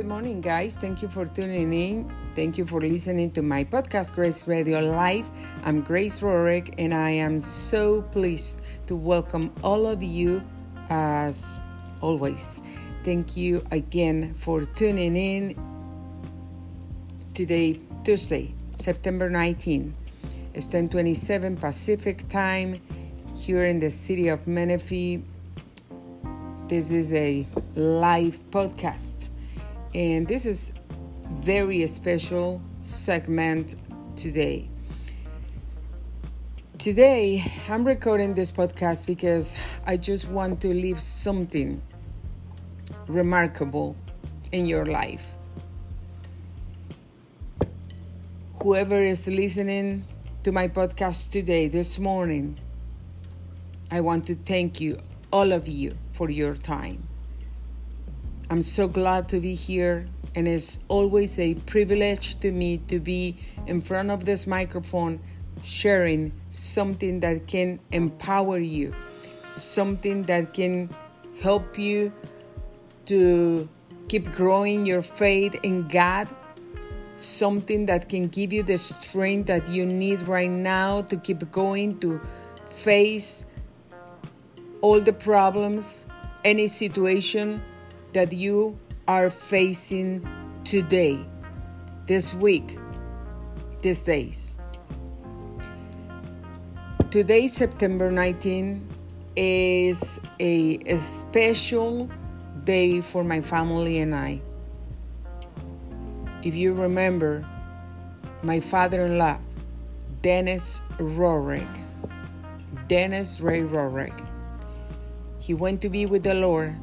good morning, guys. Thank you for tuning in. Thank you for listening to my podcast, Grace Radio Life. I'm Grace Rorick, and I am so pleased to welcome all of you as always. Thank you again for tuning in today, Tuesday, September 19. It's 1027 Pacific time here in the city of Menifee. This is a live podcast and this is very special segment today. Today, I'm recording this podcast because I just want to leave something remarkable in your life. Whoever is listening to my podcast today, this morning, I want to thank you, all of you, for your time. I'm so glad to be here, and it's always a privilege to me to be in front of this microphone sharing something that can empower you, something that can help you to keep growing your faith in God, something that can give you the strength that you need right now to keep going, to face all the problems, any situation that you are facing today, this week, these days. Today, September 19, is a, a special day for my family and I. If you remember, my father in law, Dennis Rorick, Dennis Ray Rorick, he went to be with the Lord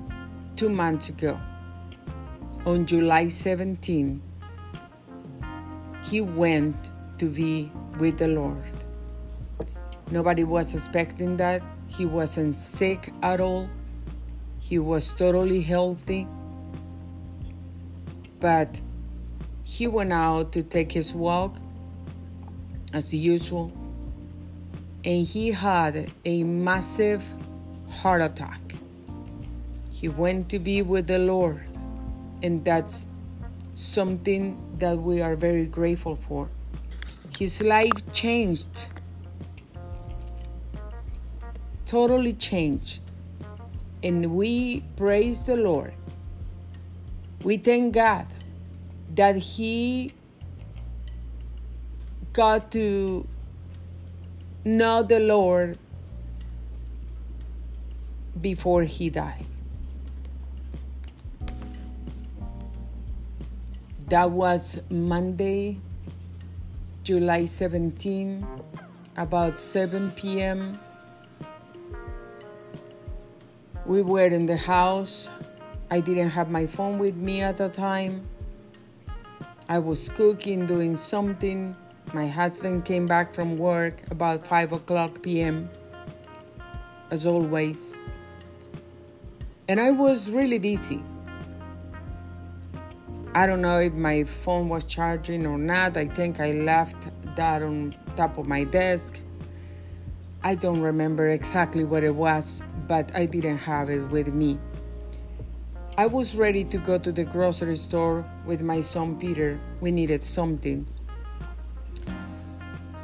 two months ago. On July 17, he went to be with the Lord. Nobody was expecting that. He wasn't sick at all. He was totally healthy. But he went out to take his walk as usual. And he had a massive heart attack. He went to be with the Lord. And that's something that we are very grateful for. His life changed, totally changed. And we praise the Lord. We thank God that He got to know the Lord before He died. That was Monday, July 17, about 7 p.m. We were in the house. I didn't have my phone with me at the time. I was cooking, doing something. My husband came back from work about 5 o'clock p.m., as always. And I was really busy. I don't know if my phone was charging or not. I think I left that on top of my desk. I don't remember exactly what it was, but I didn't have it with me. I was ready to go to the grocery store with my son Peter. We needed something.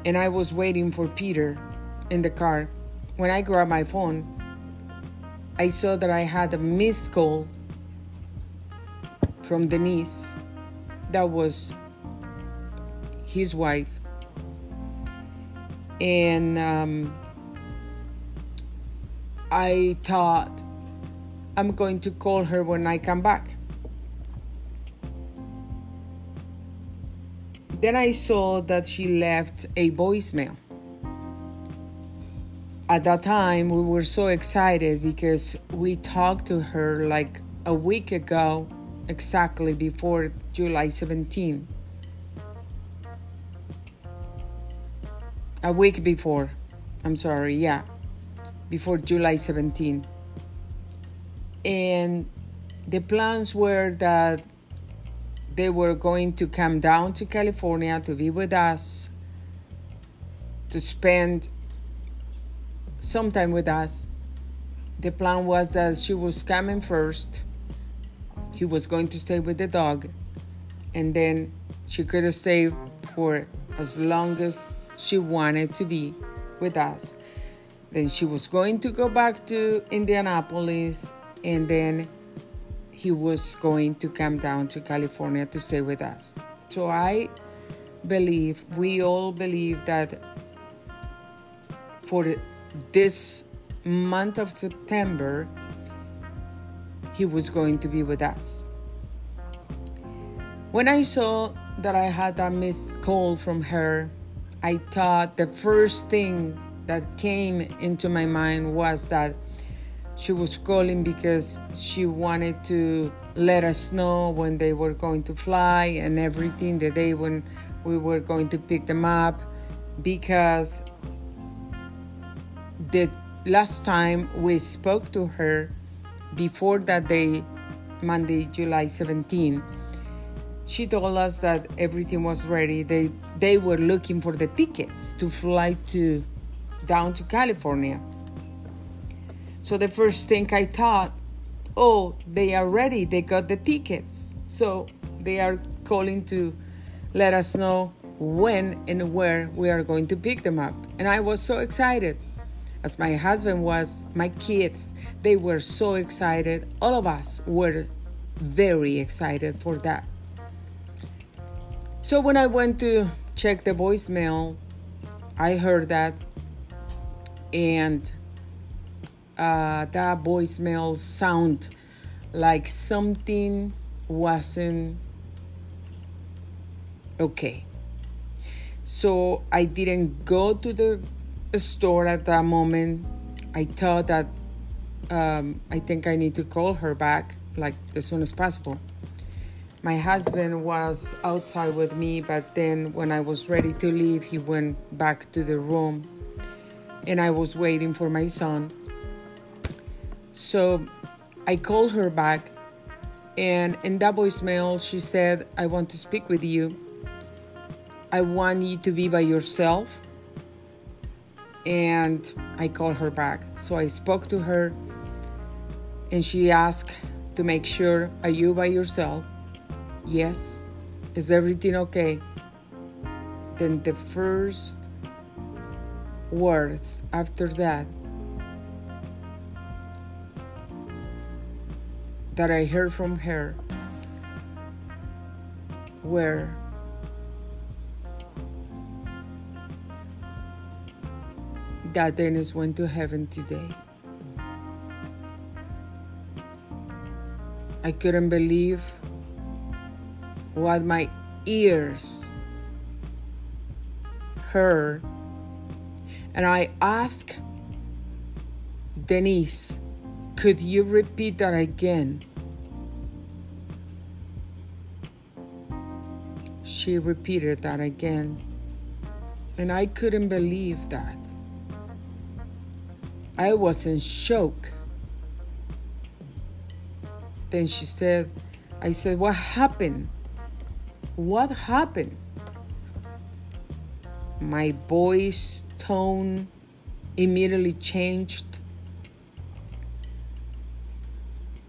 And I was waiting for Peter in the car. When I grabbed my phone, I saw that I had a missed call from Denise. That was his wife. And um, I thought I'm going to call her when I come back. Then I saw that she left a voicemail. At that time, we were so excited because we talked to her like a week ago exactly before July 17. A week before. I'm sorry, yeah. Before July 17. And the plans were that they were going to come down to California to be with us, to spend some time with us. The plan was that she was coming first he was going to stay with the dog, and then she could stay for as long as she wanted to be with us. Then she was going to go back to Indianapolis, and then he was going to come down to California to stay with us. So I believe, we all believe that for this month of September, he was going to be with us. When I saw that I had a missed call from her, I thought the first thing that came into my mind was that she was calling because she wanted to let us know when they were going to fly and everything the day when we were going to pick them up because the last time we spoke to her before that day monday july 17 she told us that everything was ready. They they were looking for the tickets to fly to down to california. So the first thing i thought oh they are ready. They got the tickets. So they are calling to let us know when and where we are going to pick them up. And i was so excited as my husband was, my kids, they were so excited. All of us were very excited for that. So when I went to check the voicemail, I heard that, and uh, that voicemail sound like something wasn't okay. So I didn't go to the store at that moment. I thought that um, I think I need to call her back like as soon as possible. My husband was outside with me, but then when I was ready to leave, he went back to the room and I was waiting for my son. So I called her back, and in that voicemail, she said, I want to speak with you. I want you to be by yourself and I called her back. So I spoke to her and she asked to make sure are you by yourself? Yes. Is everything okay? Then the first words after that that I heard from her were that Dennis went to heaven today. I couldn't believe what my ears heard. And I asked Denise, could you repeat that again? She repeated that again. And I couldn't believe that. I was in shock. Then she said, I said, What happened? What happened? My voice tone immediately changed.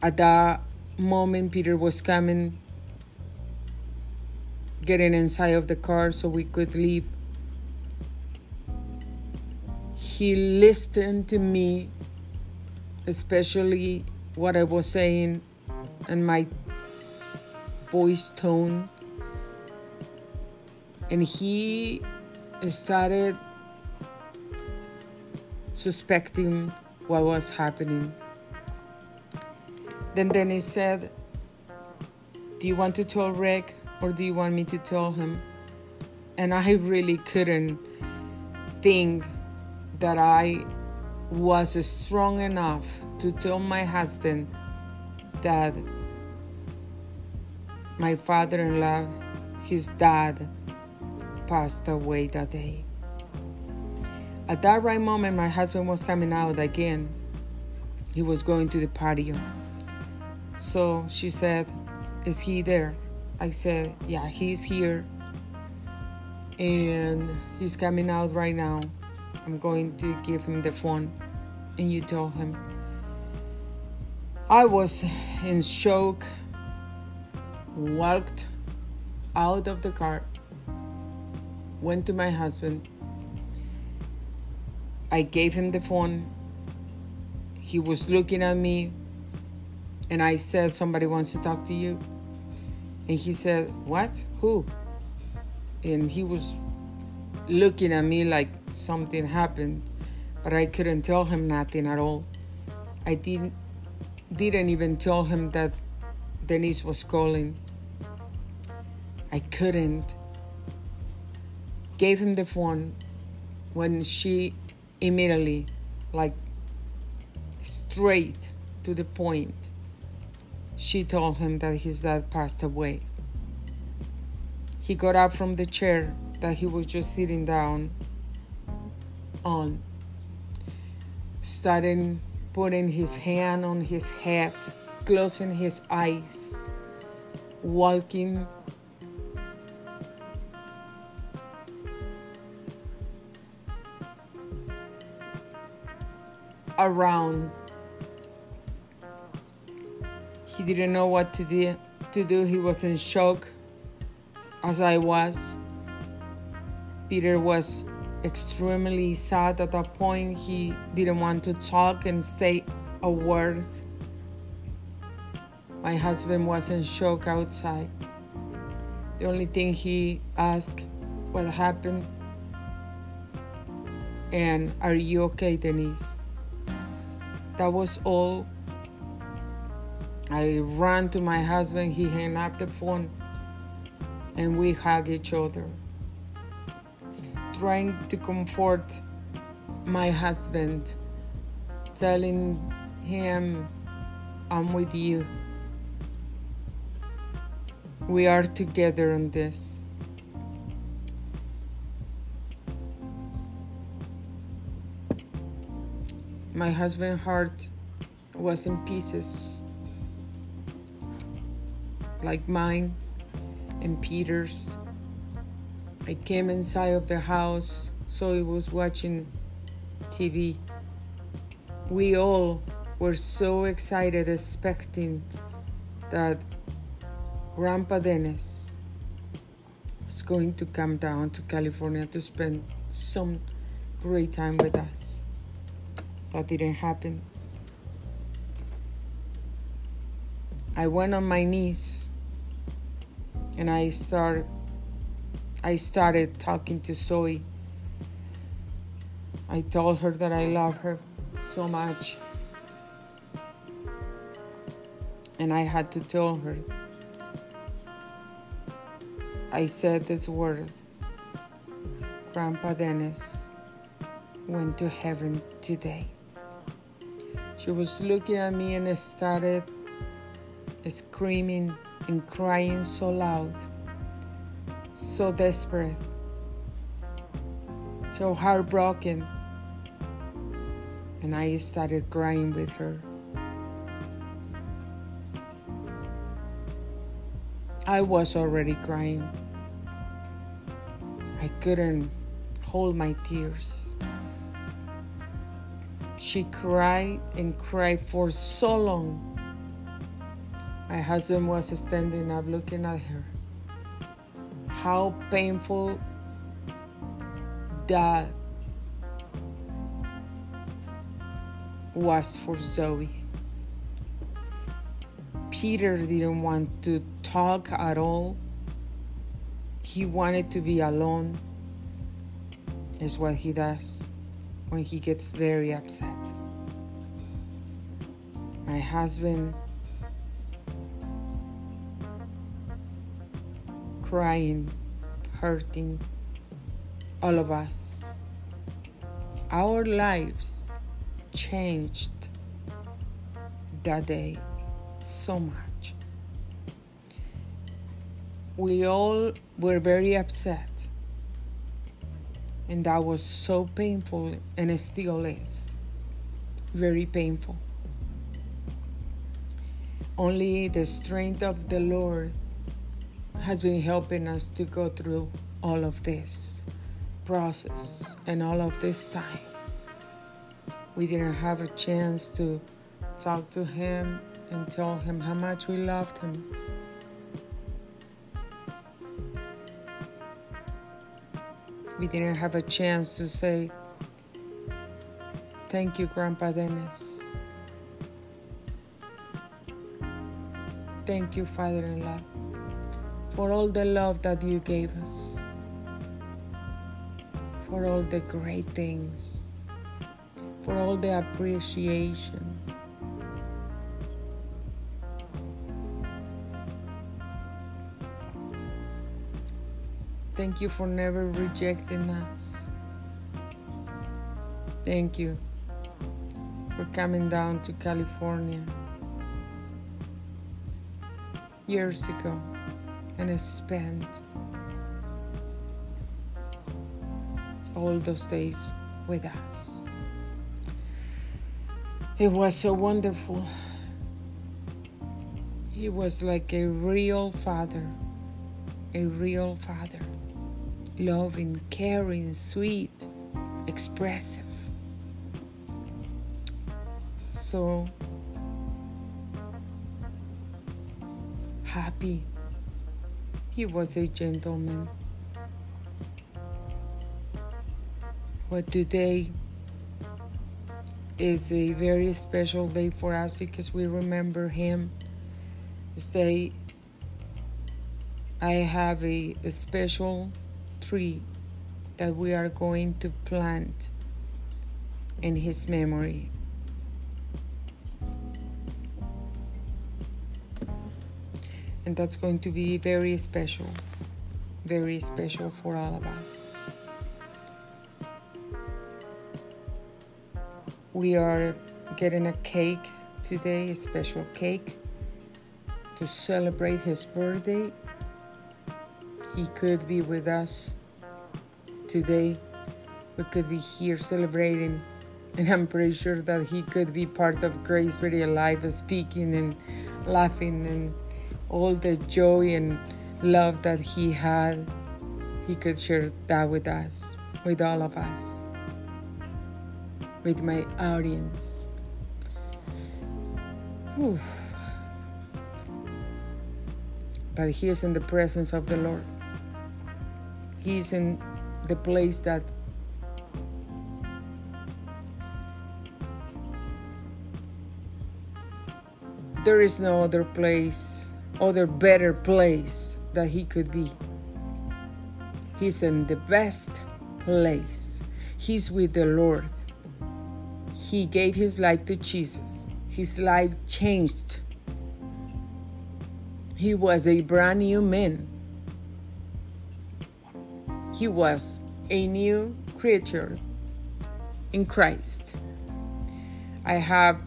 At that moment, Peter was coming, getting inside of the car so we could leave he listened to me, especially what I was saying and my voice tone. And he started suspecting what was happening. Then Dennis said, Do you want to tell Rick or do you want me to tell him? And I really couldn't think that I was strong enough to tell my husband that my father in law, his dad, passed away that day. At that right moment, my husband was coming out again. He was going to the patio. So she said, Is he there? I said, Yeah, he's here. And he's coming out right now. I'm going to give him the phone and you tell him. I was in shock walked out of the car, went to my husband. I gave him the phone. He was looking at me, and I said, Somebody wants to talk to you. And he said, What? Who? And he was looking at me like something happened, but I couldn't tell him nothing at all. I didn't didn't even tell him that Denise was calling. I couldn't. Gave him the phone when she immediately, like straight to the point, she told him that his dad passed away. He got up from the chair that he was just sitting down on, starting putting his hand on his head, closing his eyes, walking around. He didn't know what to do. To do. He was in shock, as I was. Peter was extremely sad at that point. He didn't want to talk and say a word. My husband was in shock outside. The only thing he asked what happened and are you okay, Denise? That was all. I ran to my husband, he hung up the phone, and we hugged each other trying to comfort my husband, telling him, I'm with you. We are together on this. My husband's heart was in pieces, like mine and Peter's. I came inside of the house, so he was watching TV. We all were so excited, expecting that Grandpa Dennis was going to come down to California to spend some great time with us. That didn't happen. I went on my knees and I started I started talking to Zoe. I told her that I love her so much. And I had to tell her. I said these words Grandpa Dennis went to heaven today. She was looking at me and started screaming and crying so loud so desperate, so heartbroken. And I started crying with her. I was already crying. I couldn't hold my tears. She cried and cried for so long. My husband was standing up looking at her how painful that was for Zoe. Peter didn't want to talk at all. He wanted to be alone, is what he does when he gets very upset. My husband crying, hurting, all of us. Our lives changed that day so much. We all were very upset, and that was so painful, and it still is very painful. Only the strength of the Lord has been helping us to go through all of this process and all of this time. We didn't have a chance to talk to him and tell him how much we loved him. We didn't have a chance to say, Thank you, Grandpa Dennis. Thank you, Father in law for all the love that you gave us, for all the great things, for all the appreciation. Thank you for never rejecting us. Thank you for coming down to California years ago and spent all those days with us. It was so wonderful. He was like a real father, a real father loving, caring, sweet, expressive. So happy. He was a gentleman. But today is a very special day for us because we remember him. Today, I have a, a special tree that we are going to plant in his memory. And that's going to be very special, very special for all of us. We are getting a cake today, a special cake to celebrate his birthday he could be with us today. We could be here celebrating, and I'm pretty sure that he could be part of Grace Radio Life, speaking and laughing, and all the joy and love that he had. He could share that with us, with all of us, with my audience. Whew. But he is in the presence of the Lord. He's in the place that there is no other place, other better place that he could be. He's in the best place. He's with the Lord. He gave his life to Jesus. His life changed. He was a brand new man. He was a new creature in Christ. I have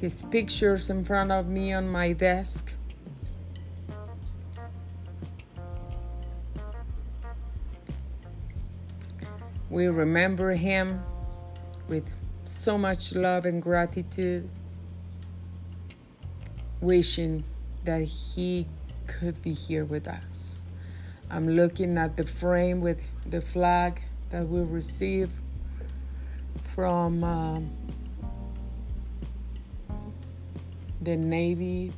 his pictures in front of me on my desk. We remember him with so much love and gratitude, wishing that he could be here with us. I'm looking at the frame with the flag that we received from um, the Navy.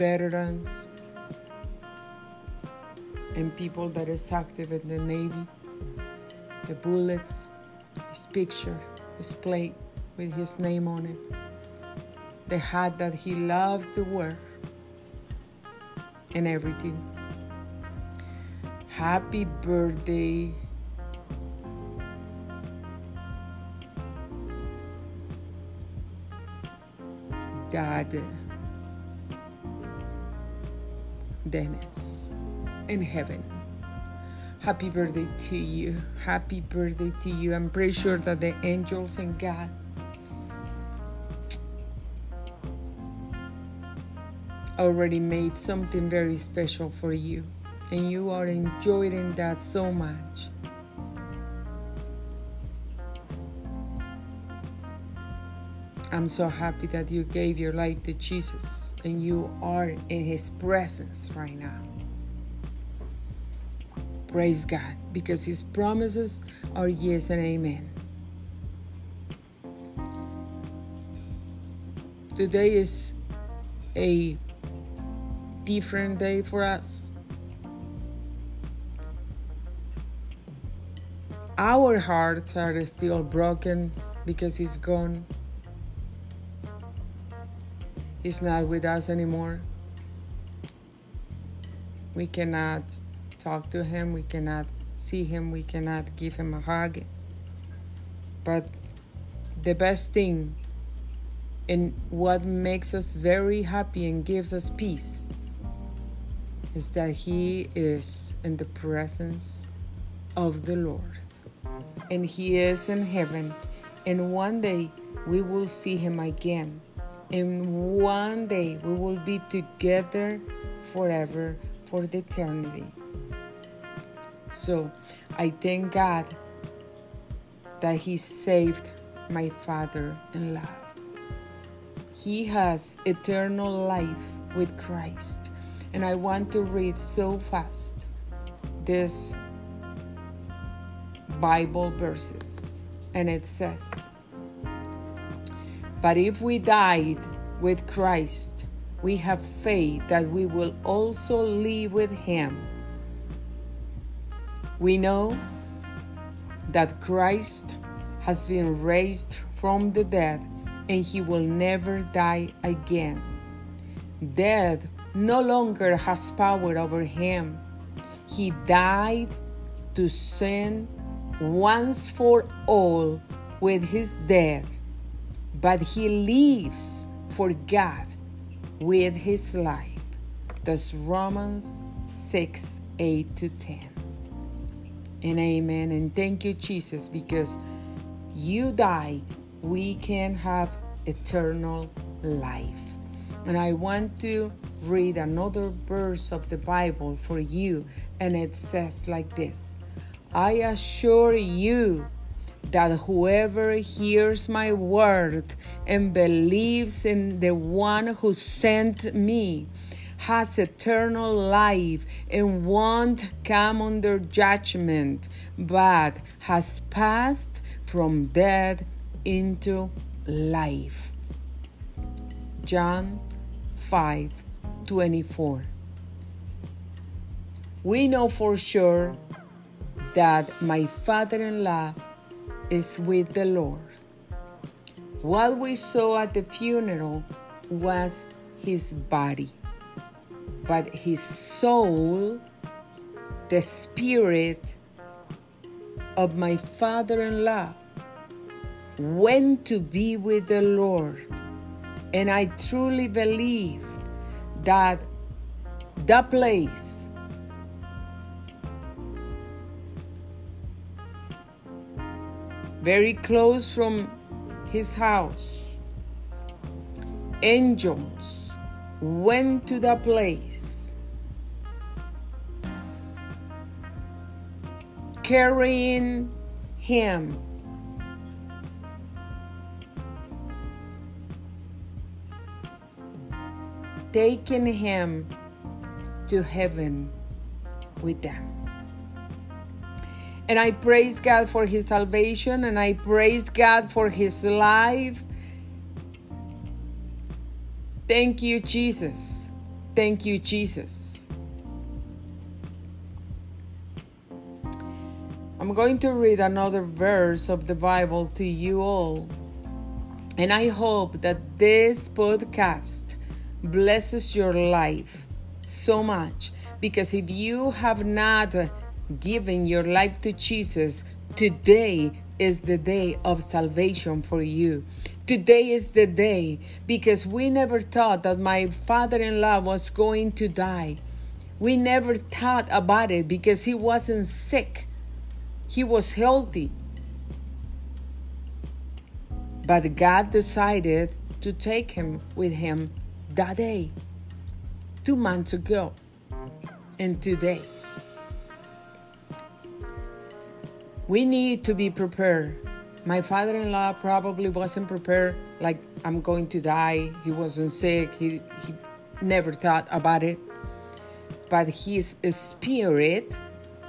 Veterans and people that is active in the Navy, the bullets, his picture, his plate with his name on it. The hat that he loved to wear and everything. Happy birthday. Dad Dennis in heaven. Happy birthday to you. Happy birthday to you. I'm pretty sure that the angels and God already made something very special for you, and you are enjoying that so much. I'm so happy that you gave your life to Jesus and you are in His presence right now. Praise God, because His promises are yes and amen. Today is a different day for us. Our hearts are still broken because he's gone. He's not with us anymore. We cannot talk to him, we cannot see him, we cannot give him a hug. But the best thing and what makes us very happy and gives us peace is that he is in the presence of the Lord. And he is in heaven. And one day we will see him again. And one day we will be together forever for the eternity. So I thank God that He saved my father in law. He has eternal life with Christ. And I want to read so fast this Bible verses. And it says, But if we died with Christ, we have faith that we will also live with him. We know that Christ has been raised from the dead and he will never die again. Death no longer has power over him. He died to sin once for all with his death, but he lives for God with his life. That's Romans 6 8 to 10. And amen. And thank you, Jesus, because you died, we can have eternal life. And I want to read another verse of the Bible for you, and it says like this I assure you that whoever hears my word and believes in the one who sent me has eternal life and won't come under judgment, but has passed from death into life. John 5 24. We know for sure that my father in law is with the Lord. What we saw at the funeral was his body, but his soul, the spirit of my father in law, went to be with the Lord. And I truly believe that the place very close from his house. Angels went to the place carrying him. Taking him to heaven with them. And I praise God for his salvation and I praise God for his life. Thank you, Jesus. Thank you, Jesus. I'm going to read another verse of the Bible to you all. And I hope that this podcast blesses your life so much because if you have not giving your life to Jesus, today is the day of salvation for you. Today is the day because we never thought that my father in law was going to die. We never thought about it because he wasn't sick, he was healthy. But God decided to take him with him that day, two months ago, in two days. We need to be prepared. My father in law probably wasn't prepared, like, I'm going to die. He wasn't sick. He, he never thought about it. But his spirit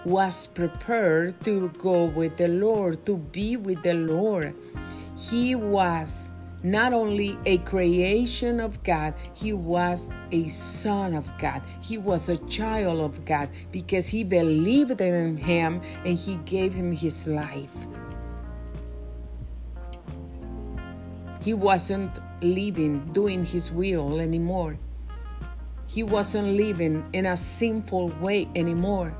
was prepared to go with the Lord, to be with the Lord. He was not only a creation of God, he was a son of God. He was a child of God because he believed in him and he gave him his life. He wasn't living doing his will anymore. He wasn't living in a sinful way anymore.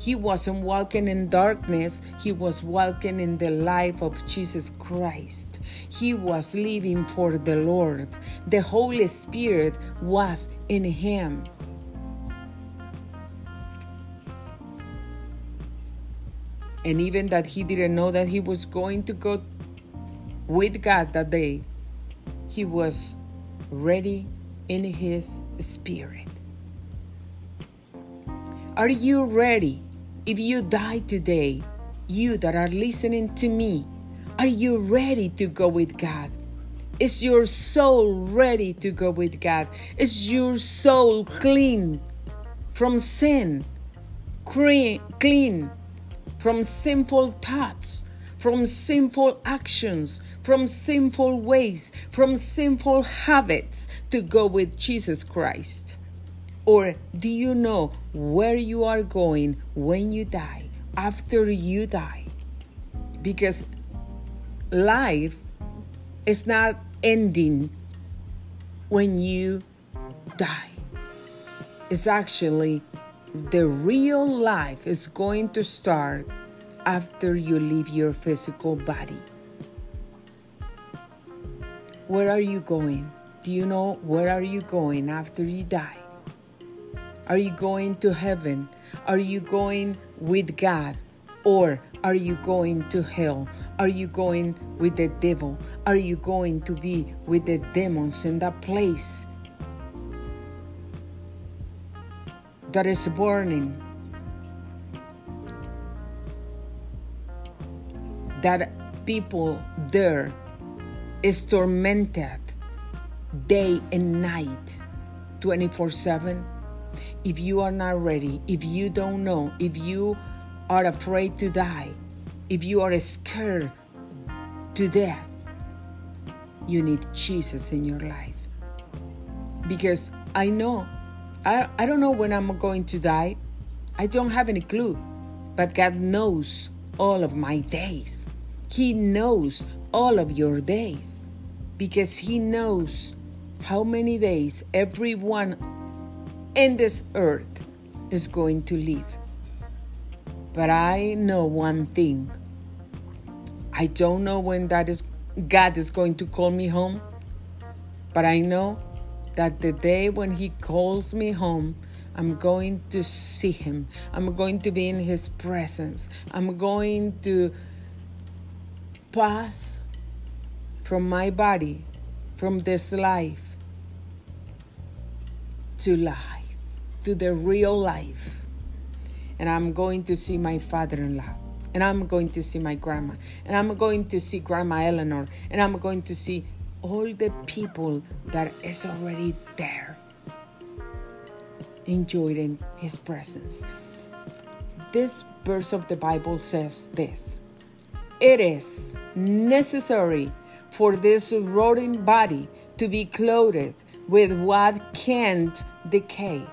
He wasn't walking in darkness, he was walking in the life of Jesus Christ. He was living for the Lord. The Holy Spirit was in him. And even that he didn't know that he was going to go with God that day, he was ready in his spirit. Are you ready? If you die today, you that are listening to me, are you ready to go with God? Is your soul ready to go with God? Is your soul clean from sin? Clean from sinful thoughts, from sinful actions, from sinful ways, from sinful habits to go with Jesus Christ? Or do you know where you are going when you die, after you die? Because life is not ending when you die. It's actually the real life is going to start after you leave your physical body. Where are you going? Do you know where are you going after you die? Are you going to heaven? Are you going with God? Or are you going to hell? Are you going with the devil? Are you going to be with the demons in that place that is burning? That people there is tormented day and night 24 7? If you are not ready, if you don't know, if you are afraid to die, if you are scared to death, you need Jesus in your life. Because I know, I, I don't know when I'm going to die. I don't have any clue. But God knows all of my days. He knows all of your days because He knows how many days everyone in this earth is going to live. But I know one thing. I don't know when that is God is going to call me home, but I know that the day when he calls me home, I'm going to see him. I'm going to be in his presence. I'm going to pass from my body, from this life to life to the real life. And I'm going to see my father in law. And I'm going to see my grandma. And I'm going to see Grandma Eleanor. And I'm going to see all the people that is already there enjoying his presence. This verse of the Bible says this It is necessary for this rotting body to be clothed with what can't decay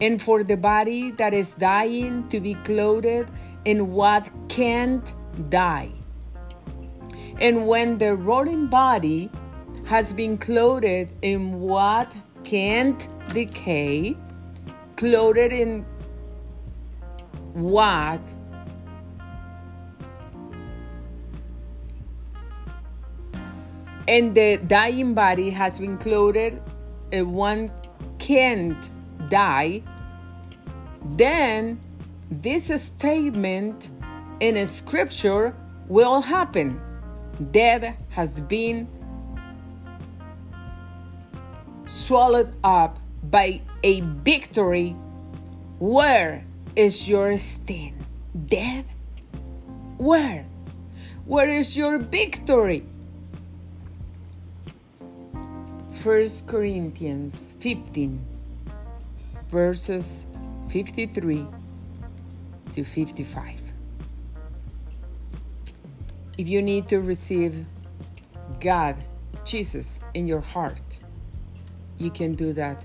and for the body that is dying to be clothed in what can't die. And when the rotting body has been clothed in what can't decay, clothed in what and the dying body has been clothed in one can't die, then this statement in a scripture will happen. Death has been swallowed up by a victory. Where is your sting? Death? Where? Where is your victory? 1 Corinthians 15 verses 53 to 55. If you need to receive God, Jesus, in your heart, you can do that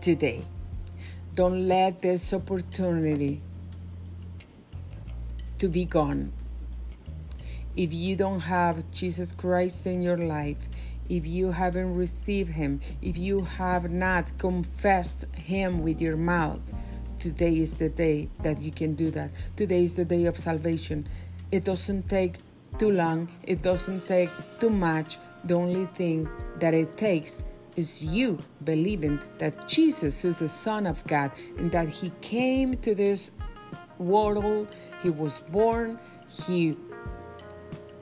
today. Don't let this opportunity to be gone. If you don't have Jesus Christ in your life, if you haven't received him, if you have not confessed him with your mouth, today is the day that you can do that. Today is the day of salvation. It doesn't take too long, it doesn't take too much. The only thing that it takes is you believing that Jesus is the Son of God and that He came to this world, He was born, He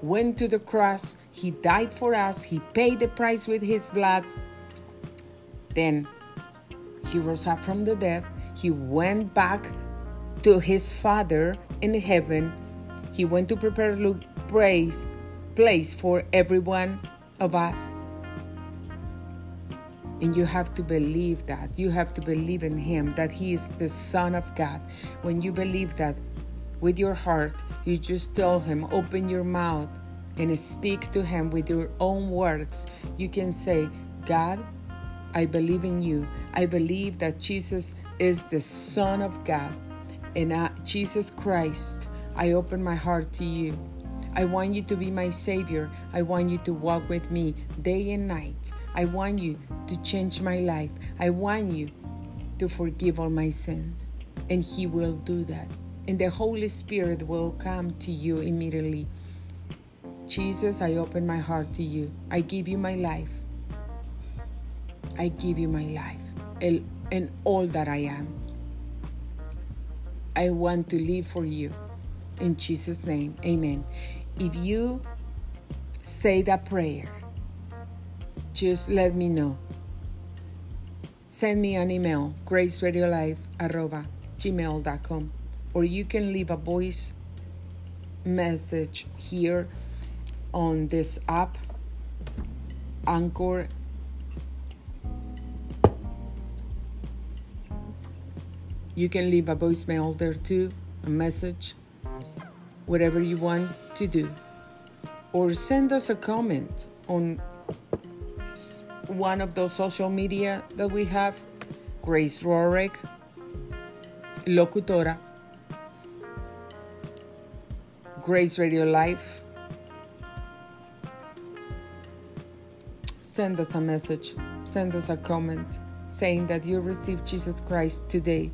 went to the cross, He died for us, He paid the price with His blood. Then He rose up from the dead, He went back to His Father in heaven, He went to prepare a place, place for every one of us. And you have to believe that. You have to believe in Him, that He is the Son of God. When you believe that with your heart, you just tell Him, open your mouth and speak to Him with your own words. You can say, God, I believe in you. I believe that Jesus is the Son of God. And I, Jesus Christ, I open my heart to you. I want you to be my Savior. I want you to walk with me day and night. I want you to change my life. I want you to forgive all my sins. And He will do that. And the Holy Spirit will come to you immediately. Jesus, I open my heart to you. I give you my life. I give you my life and all that I am. I want to live for you. In Jesus' name, amen. If you say that prayer, just let me know. Send me an email, graceradiolife gmail.com, or you can leave a voice message here on this app, Anchor. You can leave a voicemail there too, a message, whatever you want to do. Or send us a comment on one of those social media that we have, Grace Rorick, Locutora, Grace Radio Life. Send us a message, send us a comment saying that you received Jesus Christ today.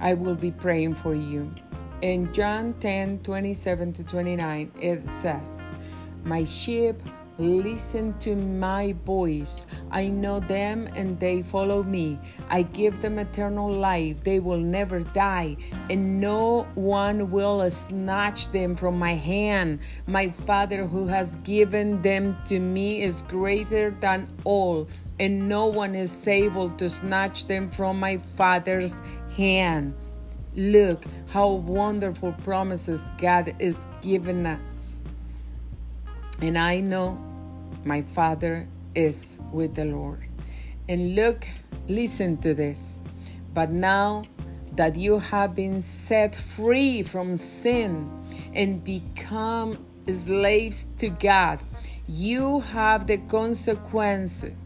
I will be praying for you. In John 10 27 to 29, it says, My sheep Listen to my voice. I know them and they follow me. I give them eternal life. They will never die, and no one will snatch them from my hand. My Father who has given them to me is greater than all, and no one is able to snatch them from my Father's hand. Look how wonderful promises God is giving us. And I know my Father is with the Lord. And look, listen to this. But now that you have been set free from sin and become slaves to God, you have the consequences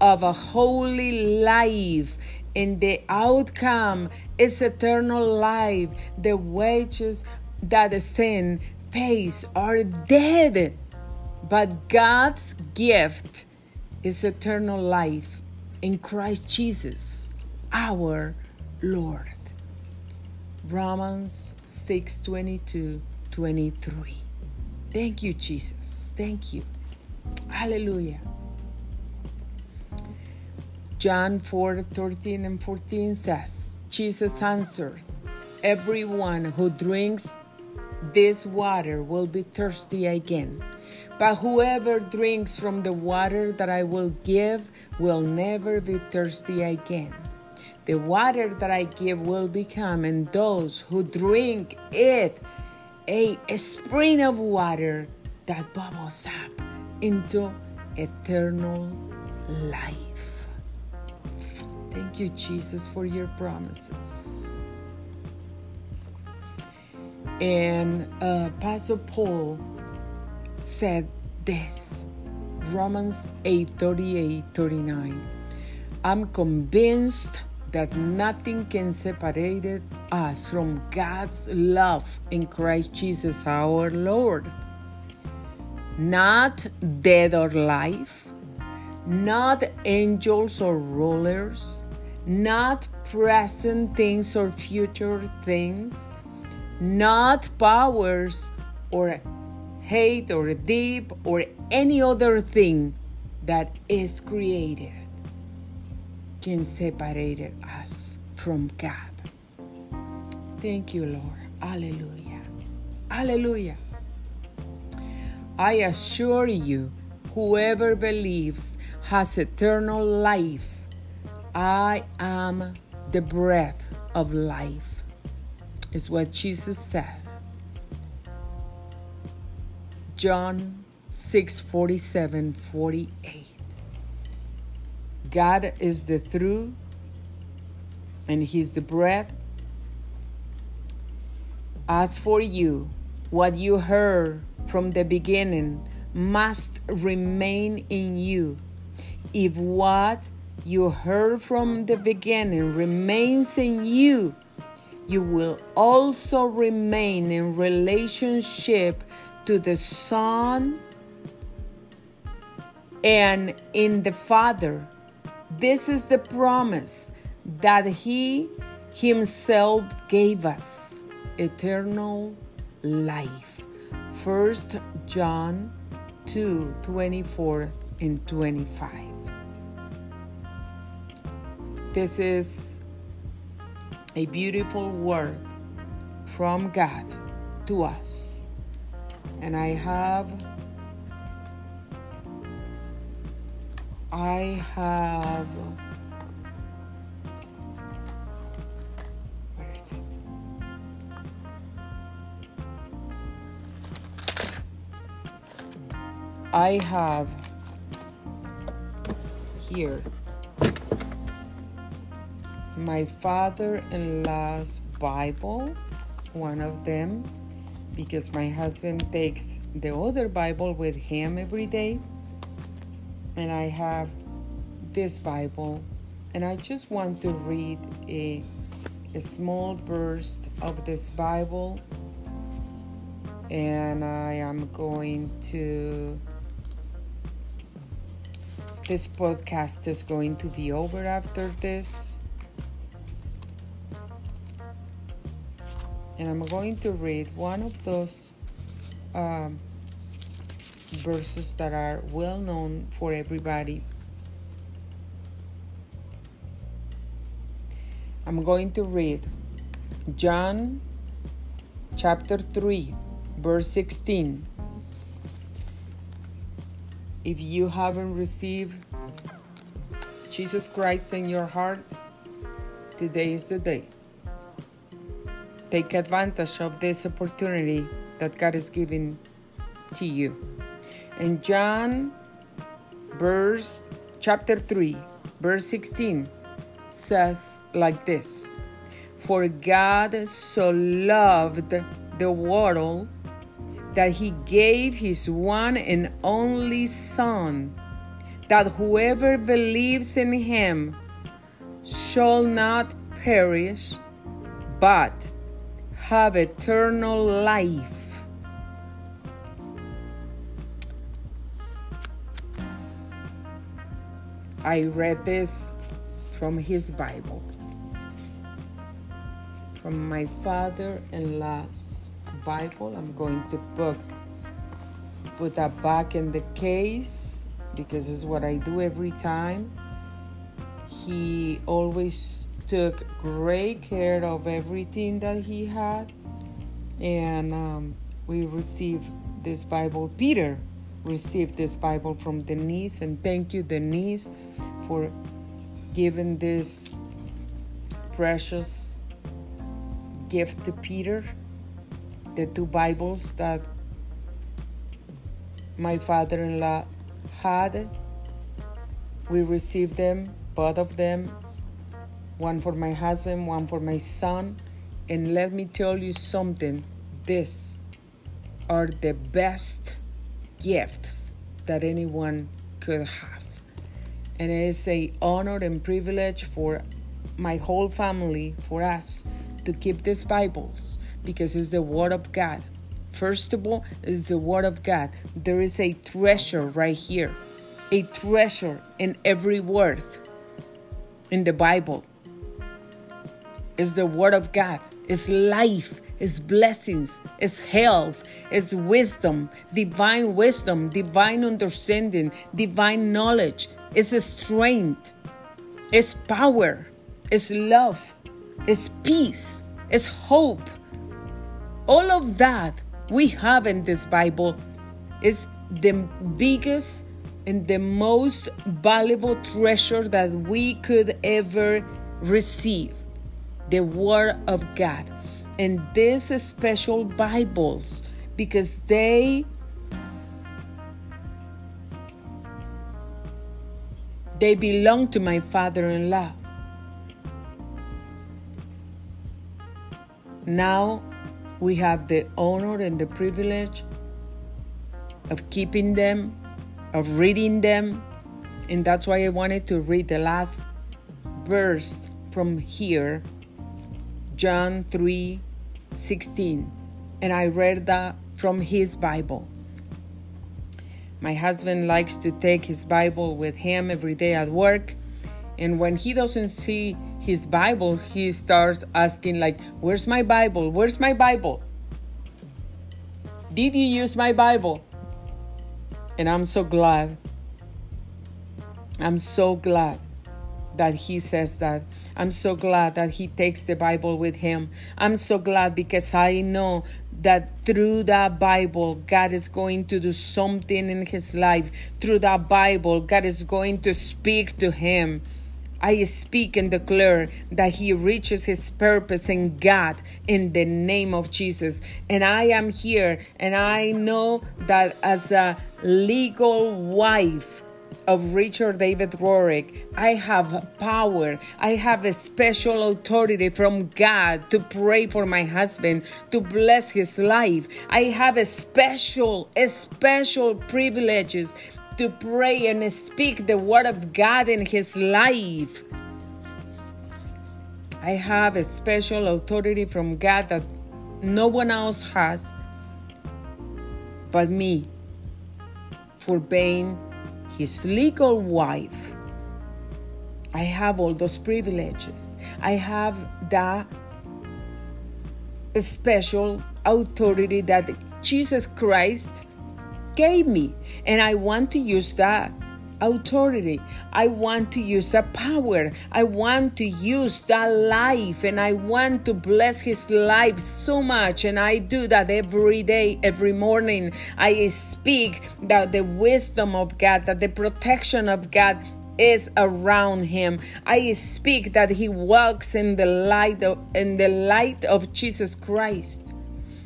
of a holy life and the outcome is eternal life. The wages that sin pays are dead. But God's gift is eternal life in Christ Jesus, our Lord. Romans 6 22 23. Thank you, Jesus. Thank you. Hallelujah. John 4 13 and 14 says, Jesus answered, Everyone who drinks this water will be thirsty again. But whoever drinks from the water that I will give will never be thirsty again. The water that I give will become, and those who drink it, a, a spring of water that bubbles up into eternal life. Thank you, Jesus, for your promises. And uh, Pastor Paul said this Romans 8 38 39. I'm convinced that nothing can separate us from God's love in Christ Jesus our Lord. Not death or life, not angels or rulers, not present things or future things, not powers or hate or deep or any other thing that is created can separate us from God. Thank you, Lord. Hallelujah. Hallelujah. I assure you, whoever believes has eternal life. I am the breath of life, is what Jesus said. John 6 47 48. God is the through and He's the breath. As for you, what you heard from the beginning must remain in you. If what you heard from the beginning remains in you, you will also remain in relationship to the Son and in the Father. This is the promise that He Himself gave us eternal life. First John 2 24 and 25. This is a beautiful word from God to us. And I have I have where is it? I have here my father-in-law's Bible, one of them, because my husband takes the other Bible with him every day. And I have this Bible, and I just want to read a, a small burst of this Bible. And I am going to this podcast is going to be over after this. And I'm going to read one of those um, verses that are well known for everybody. I'm going to read John chapter 3, verse 16 if you haven't received Jesus Christ in your heart, today is the day. Take advantage of this opportunity that God is giving to you. And John verse chapter 3, verse 16 says like this For God so loved the world that he gave his one and only Son, that whoever believes in him shall not perish, but have eternal life. I read this from his Bible, from my father in law's Bible. I'm going to put put that back in the case because it's what I do every time. He always took great care of everything that he had, and um, we received this Bible. Peter received this Bible from Denise, and thank you, Denise, for giving this precious gift to Peter the two Bibles that my father in law had. We received them, both of them, one for my husband, one for my son. And let me tell you something these are the best gifts that anyone could have. And it is a honor and privilege for my whole family, for us, to keep these Bibles because it's the Word of God. First of all, is the Word of God. There is a treasure right here, a treasure in every word in the Bible. Is the Word of God. It's life, it's blessings, it's health, it's wisdom, divine wisdom, divine understanding, divine knowledge, it's strength, it's power, it's love, it's peace, it's hope. All of that we have in this Bible is the biggest and the most valuable treasure that we could ever receive the Word of God. And these special Bibles, because they they belong to my father-in-law. Now we have the honor and the privilege of keeping them, of reading them, and that's why I wanted to read the last verse from here, John 3 16. And I read that from his Bible. My husband likes to take his Bible with him every day at work. And when he doesn't see his Bible, he starts asking, like, Where's my Bible? Where's my Bible? Did you use my Bible? And I'm so glad. I'm so glad that he says that. I'm so glad that he takes the Bible with him. I'm so glad because I know that through that Bible, God is going to do something in his life. Through that Bible, God is going to speak to him. I speak and declare that he reaches his purpose in God in the name of Jesus. And I am here and I know that as a legal wife, of Richard David Rorick, I have power. I have a special authority from God to pray for my husband, to bless his life. I have a special, a special privileges to pray and speak the word of God in his life. I have a special authority from God that no one else has but me for being his legal wife. I have all those privileges. I have that special authority that Jesus Christ gave me. And I want to use that authority. I want to use that power. I want to use that life and I want to bless his life so much. And I do that every day, every morning. I speak that the wisdom of God, that the protection of God is around him. I speak that he walks in the light of in the light of Jesus Christ.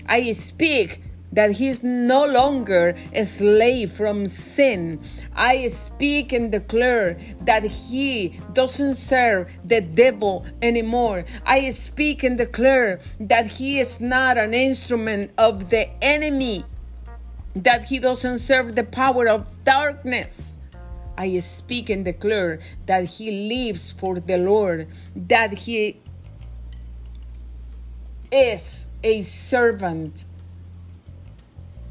I speak that he is no longer a slave from sin. I speak and declare that he doesn't serve the devil anymore. I speak and declare that he is not an instrument of the enemy, that he doesn't serve the power of darkness. I speak and declare that he lives for the Lord, that he is a servant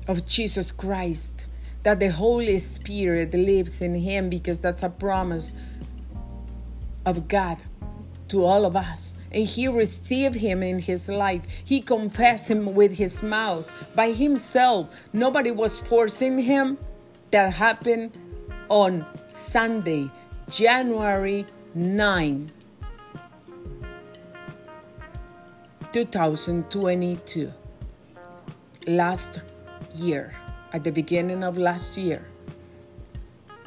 of Jesus Christ, that the Holy Spirit lives in him because that's a promise of God to all of us. And he received him in his life. He confessed him with his mouth by himself. Nobody was forcing him. That happened on Sunday, January 9, 2022. Last year, at the beginning of last year,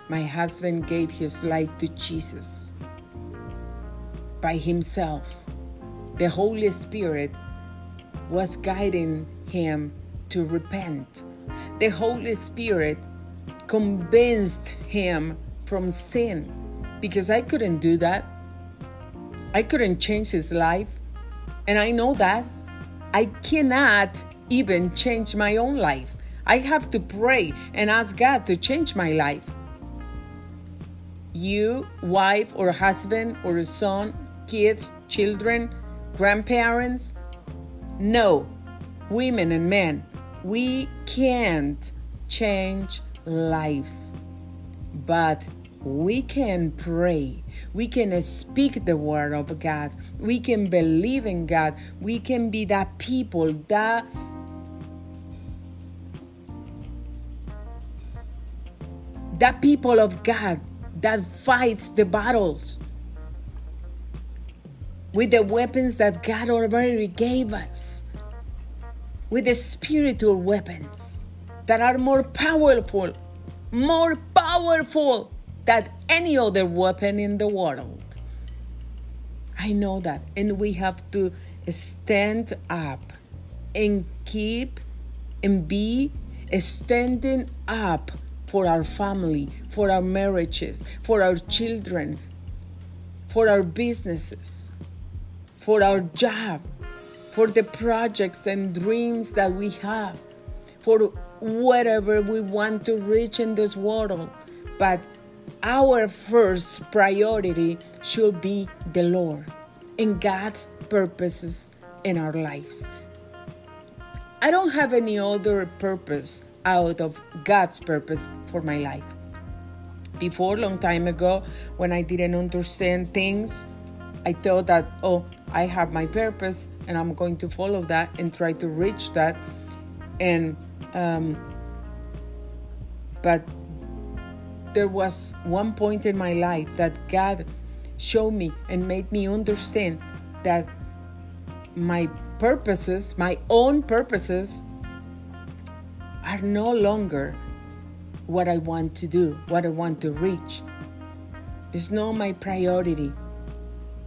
my husband gave his life to Jesus by himself. The Holy Spirit was guiding him to repent. The Holy Spirit convinced him from sin because I couldn't do that. I couldn't change his life. And I know that. I cannot even change my own life. I have to pray and ask God to change my life. You, wife or husband or son, kids, children, grandparents, no, women and men, we can't change lives, but we can pray. We can speak the word of God. We can believe in God. We can be that people that that people of God that fights the battles with the weapons that God already gave us, with the spiritual weapons that are more powerful, more powerful than any other weapon in the world. I know that. And we have to stand up and keep and be standing up for our family, for our marriages, for our children, for our businesses, for our job, for the projects and dreams that we have, for whatever we want to reach in this world. But our first priority should be the Lord and God's purposes in our lives. I don't have any other purpose out of God's purpose for my life. Before, a long time ago, when I didn't understand things, I thought that, oh, I have my purpose and I'm going to follow that and try to reach that. And, um, but there was one point in my life that God showed me and made me understand that my purposes, my own purposes, are no longer what I want to do, what I want to reach. It's not my priority.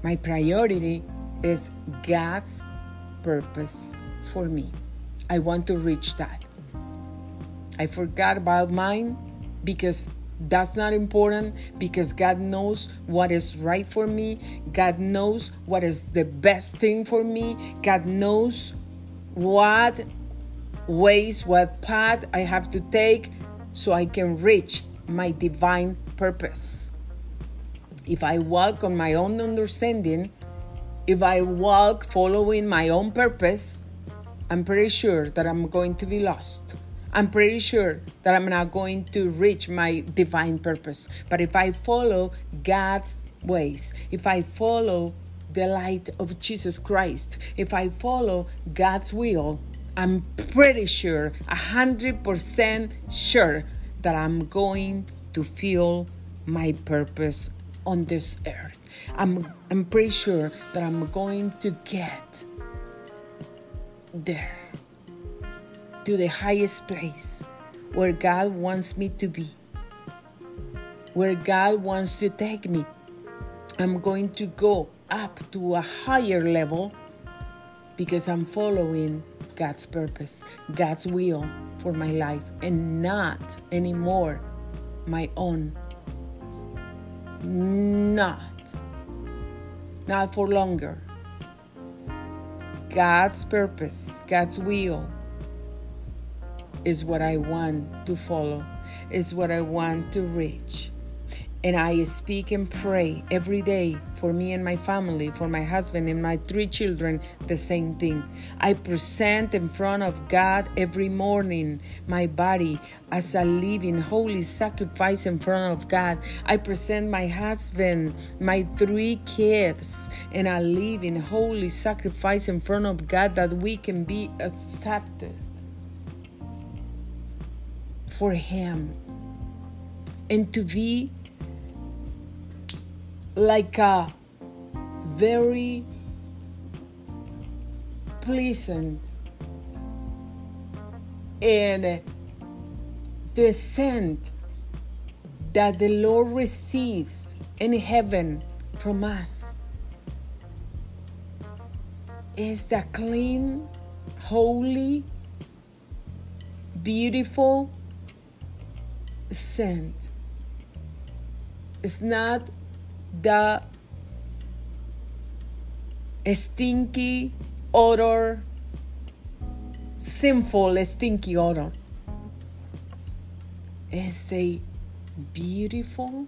My priority is God's purpose for me. I want to reach that. I forgot about mine because that's not important because God knows what is right for me. God knows what is the best thing for me. God knows what ways, what path I have to take so I can reach my divine purpose. If I walk on my own understanding, if I walk following my own purpose, I'm pretty sure that I'm going to be lost. I'm pretty sure that I'm not going to reach my divine purpose. But if I follow God's ways, if I follow the light of Jesus Christ, if I follow God's will, I'm pretty sure, 100% sure, that I'm going to feel my purpose on this earth. I'm, I'm pretty sure that I'm going to get there to the highest place where God wants me to be, where God wants to take me. I'm going to go up to a higher level because I'm following God's purpose, God's will for my life, and not anymore my own. Not. Not for longer. God's purpose, God's will is what I want to follow, is what I want to reach. And I speak and pray every day for me and my family, for my husband and my three children, the same thing. I present in front of God every morning my body as a living, holy sacrifice in front of God. I present my husband, my three kids, and a living, holy sacrifice in front of God that we can be accepted for Him and to be like a very pleasant and the scent that the Lord receives in heaven from us is the clean, holy, beautiful scent. It's not the stinky odor, sinful stinky odor. is a beautiful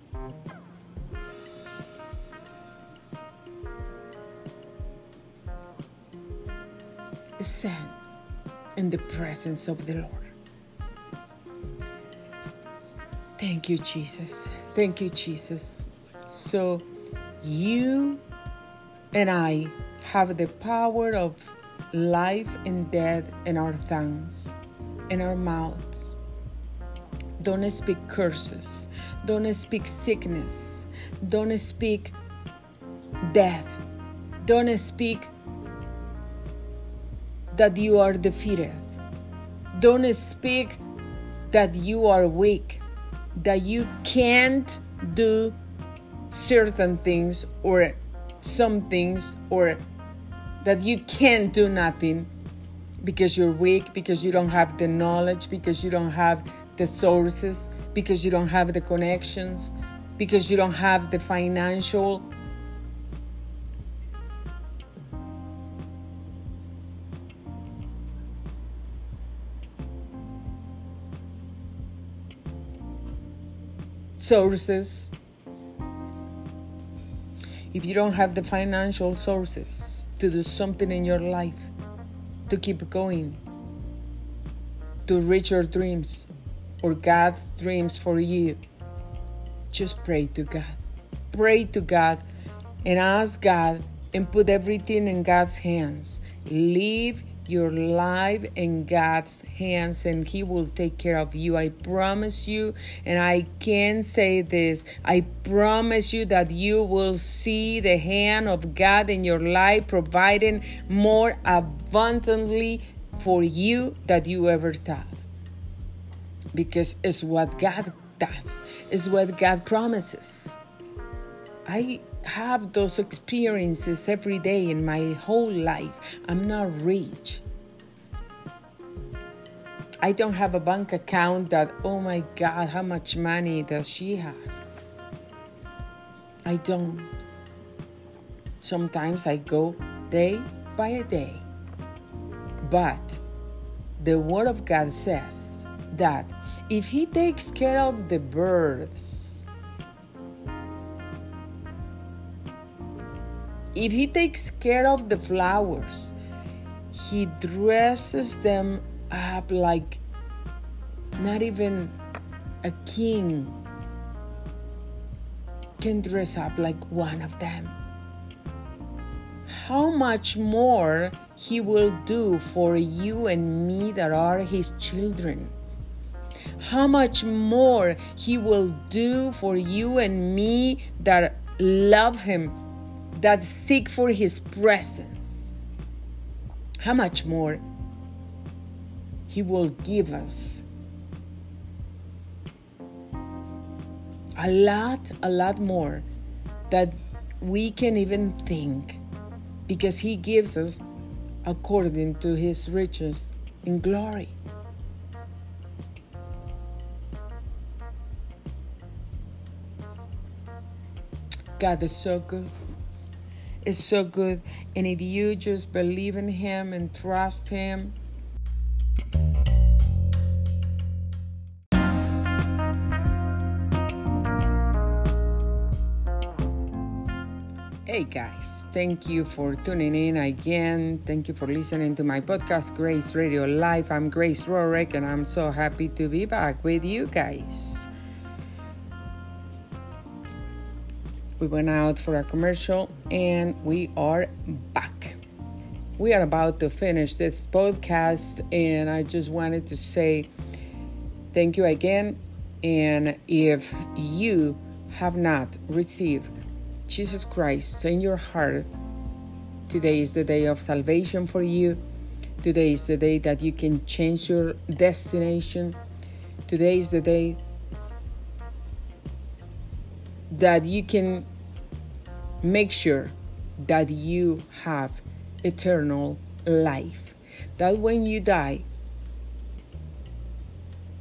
scent in the presence of the Lord. Thank you, Jesus. Thank you, Jesus. So, you and I have the power of life and death in our tongues, in our mouths. Don't speak curses. Don't speak sickness. Don't speak death. Don't speak that you are defeated. Don't speak that you are weak, that you can't do certain things or some things, or that you can't do nothing because you're weak, because you don't have the knowledge, because you don't have the sources, because you don't have the connections, because you don't have the financial sources, if you don't have the financial sources to do something in your life, to keep going, to reach your dreams or God's dreams for you, just pray to God. Pray to God and ask God and put everything in God's hands. Leave your life in God's hands and He will take care of you. I promise you, and I can say this I promise you that you will see the hand of God in your life providing more abundantly for you that you ever thought. Because it's what God does, it's what God promises. I have those experiences every day in my whole life. I'm not rich. I don't have a bank account that, oh my God, how much money does she have? I don't. Sometimes I go day by day. But the Word of God says that if He takes care of the birds, If he takes care of the flowers, he dresses them up like not even a king can dress up like one of them. How much more he will do for you and me that are his children. How much more he will do for you and me that love him that seek for his presence, how much more he will give us? A lot, a lot more that we can even think because he gives us according to his riches in glory. God is so good is so good. And if you just believe in Him and trust Him, Hey guys, thank you for tuning in again. Thank you for listening to my podcast, Grace Radio Life. I'm Grace Rorick, and I'm so happy to be back with you guys. We went out for a commercial and we are back. We are about to finish this podcast, and I just wanted to say thank you again. And if you have not received Jesus Christ in your heart, today is the day of salvation for you. Today is the day that you can change your destination. Today is the day that you can make sure that you have eternal life. That when you die,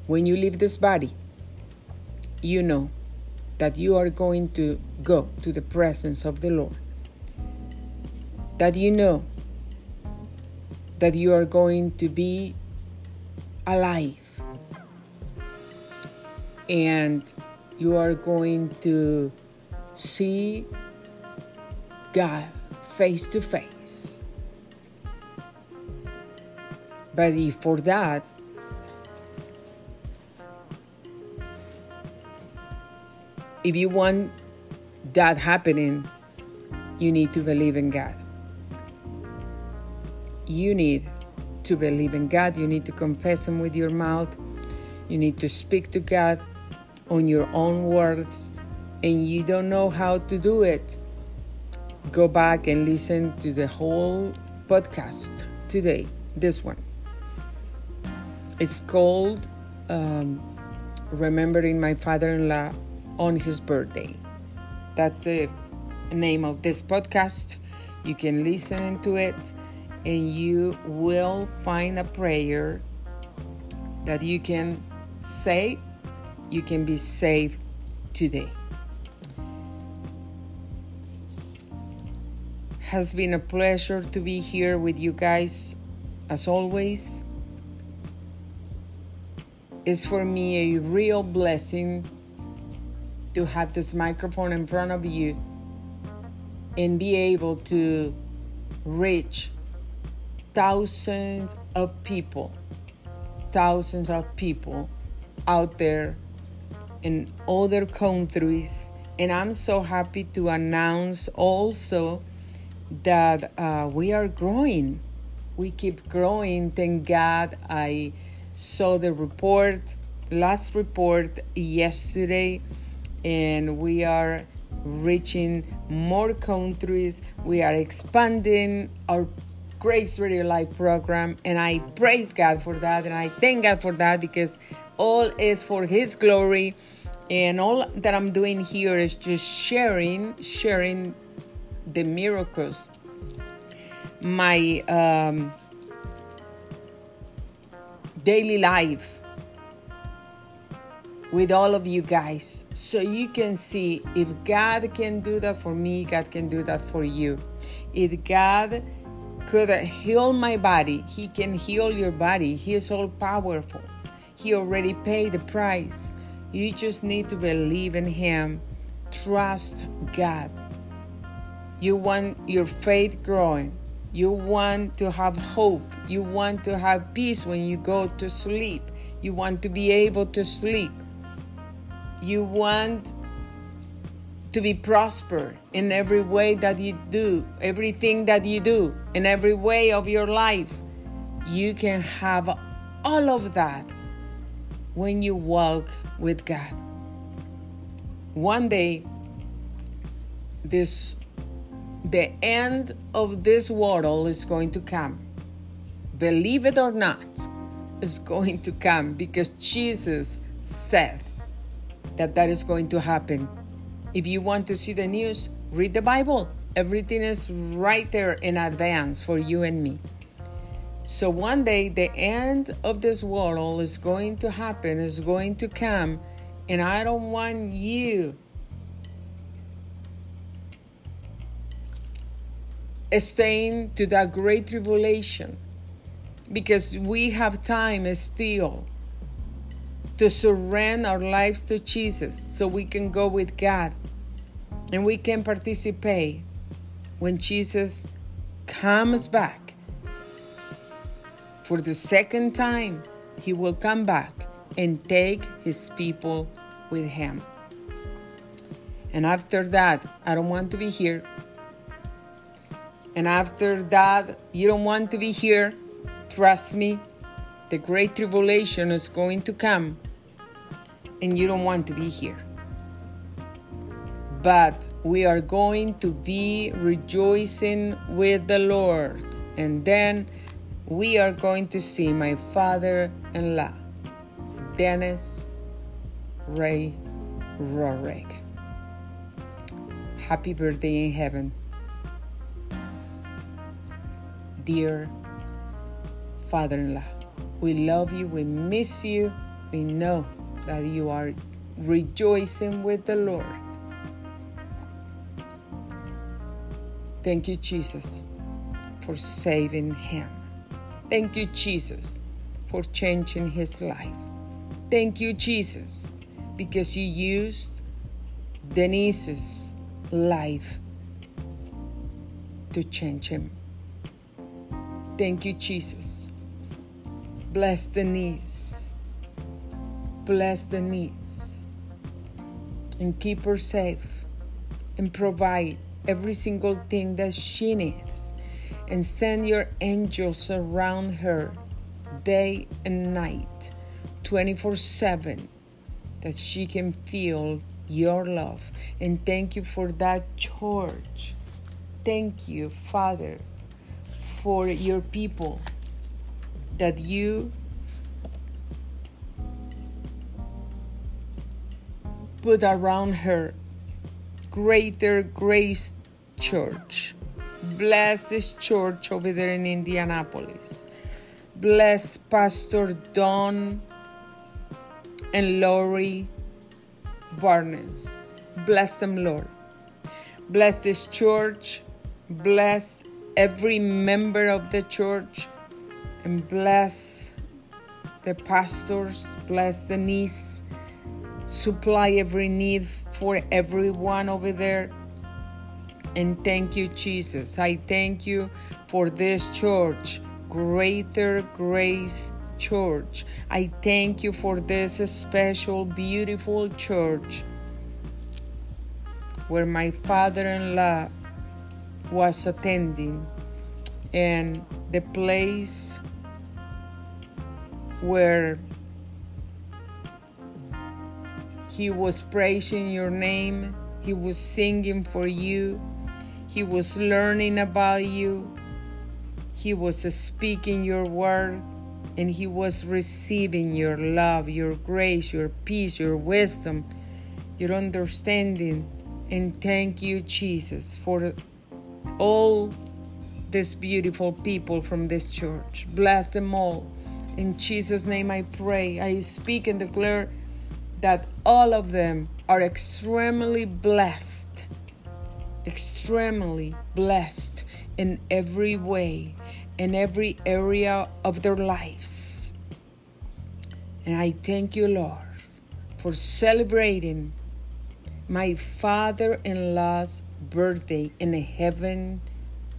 when you leave this body, you know that you are going to go to the presence of the Lord. That you know that you are going to be alive and you are going to see God face to face. But if for that, if you want that happening, you need to believe in God. You need to believe in God. You need to confess Him with your mouth. You need to speak to God on your own words, and you don't know how to do it. Go back and listen to the whole podcast today, this one. It's called um, Remembering My Father in Law on His Birthday. That's the name of this podcast. You can listen to it and you will find a prayer that you can say. You can be saved today. Has been a pleasure to be here with you guys as always. It's for me a real blessing to have this microphone in front of you and be able to reach thousands of people, thousands of people out there in other countries. And I'm so happy to announce also that uh, we are growing. We keep growing. Thank God I saw the report, last report yesterday, and we are reaching more countries. We are expanding our Grace Radio Life program, and I praise God for that, and I thank God for that because all is for His glory, and all that I'm doing here is just sharing, sharing the miracles. My um, daily life with all of you guys so you can see if God can do that for me, God can do that for you. If God could heal my body, He can heal your body. He is all powerful. He already paid the price. You just need to believe in Him. Trust God. You want your faith growing. You want to have hope. You want to have peace when you go to sleep. You want to be able to sleep. You want to be prosper in every way that you do, everything that you do, in every way of your life. You can have all of that when you walk with God. One day, this the end of this world is going to come. Believe it or not, it's going to come because Jesus said that that is going to happen. If you want to see the news, read the Bible. Everything is right there in advance for you and me. So one day the end of this world is going to happen, is going to come, and I don't want you. Staying to that great tribulation. Because we have time still to surrender our lives to Jesus so we can go with God. And we can participate when Jesus comes back for the second time. He will come back and take his people with him. And after that, I don't want to be here. And after that, you don't want to be here. Trust me, the great tribulation is going to come and you don't want to be here. But we are going to be rejoicing with the Lord. And then we are going to see my father in law, Dennis Ray Rorick. Happy birthday in heaven. Dear father in law, we love you, we miss you, we know that you are rejoicing with the Lord. Thank you, Jesus, for saving him. Thank you, Jesus, for changing his life. Thank you, Jesus, because you used Denise's life to change him. Thank you, Jesus. Bless Denise. Bless Denise. And keep her safe. And provide every single thing that she needs. And send your angels around her day and night, 24 7, that she can feel your love. And thank you for that church. Thank you, Father, for your people that you put around her greater grace church. Bless this church over there in Indianapolis. Bless Pastor Don and Lori Barnes. Bless them, Lord. Bless this church. Bless every member of the church. And bless the pastors. Bless the niece. Supply every need for everyone over there. And thank you, Jesus. I thank you for this church Greater Grace Church. I thank you for this special, beautiful church where my father in law was attending, and the place where he was praising your name, he was singing for you, he was learning about you he was speaking your word and he was receiving your love, your grace, your peace, your wisdom, your understanding. And thank you, Jesus, for all these beautiful people from this church. Bless them all. In Jesus' name I pray. I speak and declare that all of them are extremely blessed, extremely blessed in every way, in every area of their lives. And I thank you, Lord, for celebrating my father in law's birthday in heaven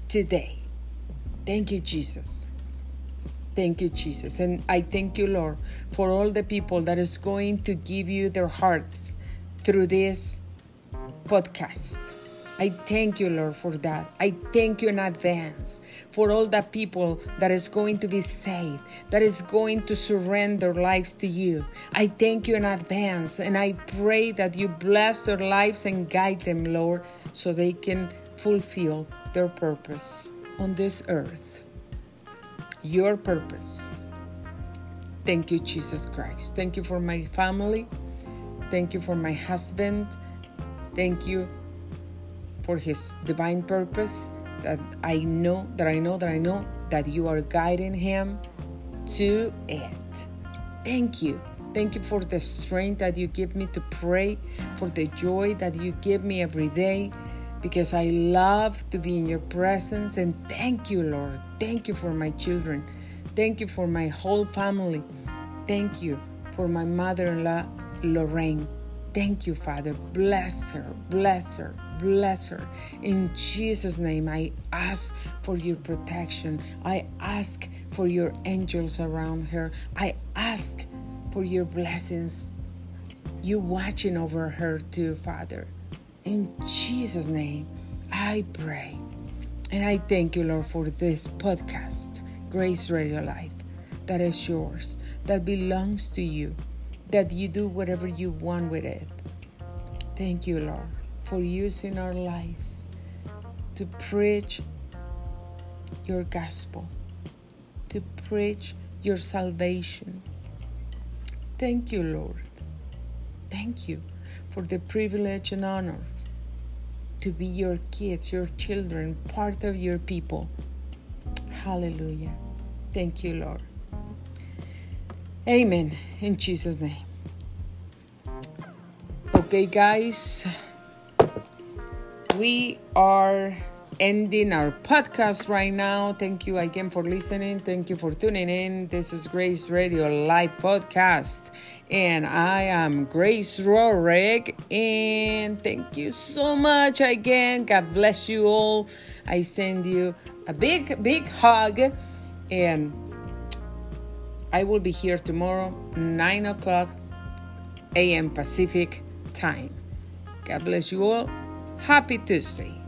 today. Thank you, Jesus. Thank you, Jesus. And I thank you, Lord, for all the people that is going to give you their hearts through this podcast. I thank you, Lord, for that. I thank you in advance for all the people that is going to be saved, that is going to surrender lives to you. I thank you in advance, and I pray that you bless their lives and guide them, Lord, so they can fulfill their purpose on this earth. Your purpose. Thank you, Jesus Christ. Thank you for my family. Thank you for my husband. Thank you for his divine purpose that I know that I know that I know that you are guiding him to it. Thank you. Thank you for the strength that you give me to pray, for the joy that you give me every day, because I love to be in your presence. And thank you, Lord. Thank you for my children. Thank you for my whole family. Thank you for my mother in law, Lorraine. Thank you, Father. Bless her, bless her, bless her. In Jesus' name, I ask for your protection. I ask for your angels around her. I ask for your blessings. You watching over her too, Father. In Jesus' name, I pray. And I thank you, Lord, for this podcast, Grace Radio Life, that is yours, that belongs to you that you do whatever you want with it. Thank you, Lord, for using our lives to preach your gospel, to preach your salvation. Thank you, Lord. Thank you for the privilege and honor to be your kids, your children, part of your people. Hallelujah. Thank you, Lord. Amen. In Jesus' name. Okay, guys, we are ending our podcast right now. Thank you again for listening. Thank you for tuning in. This is Grace Radio Life Podcast. And I am Grace Rorick. And thank you so much again. God bless you all. I send you a big, big hug. And I will be here tomorrow, 9 o'clock a.m. Pacific time. God bless you all. Happy Tuesday.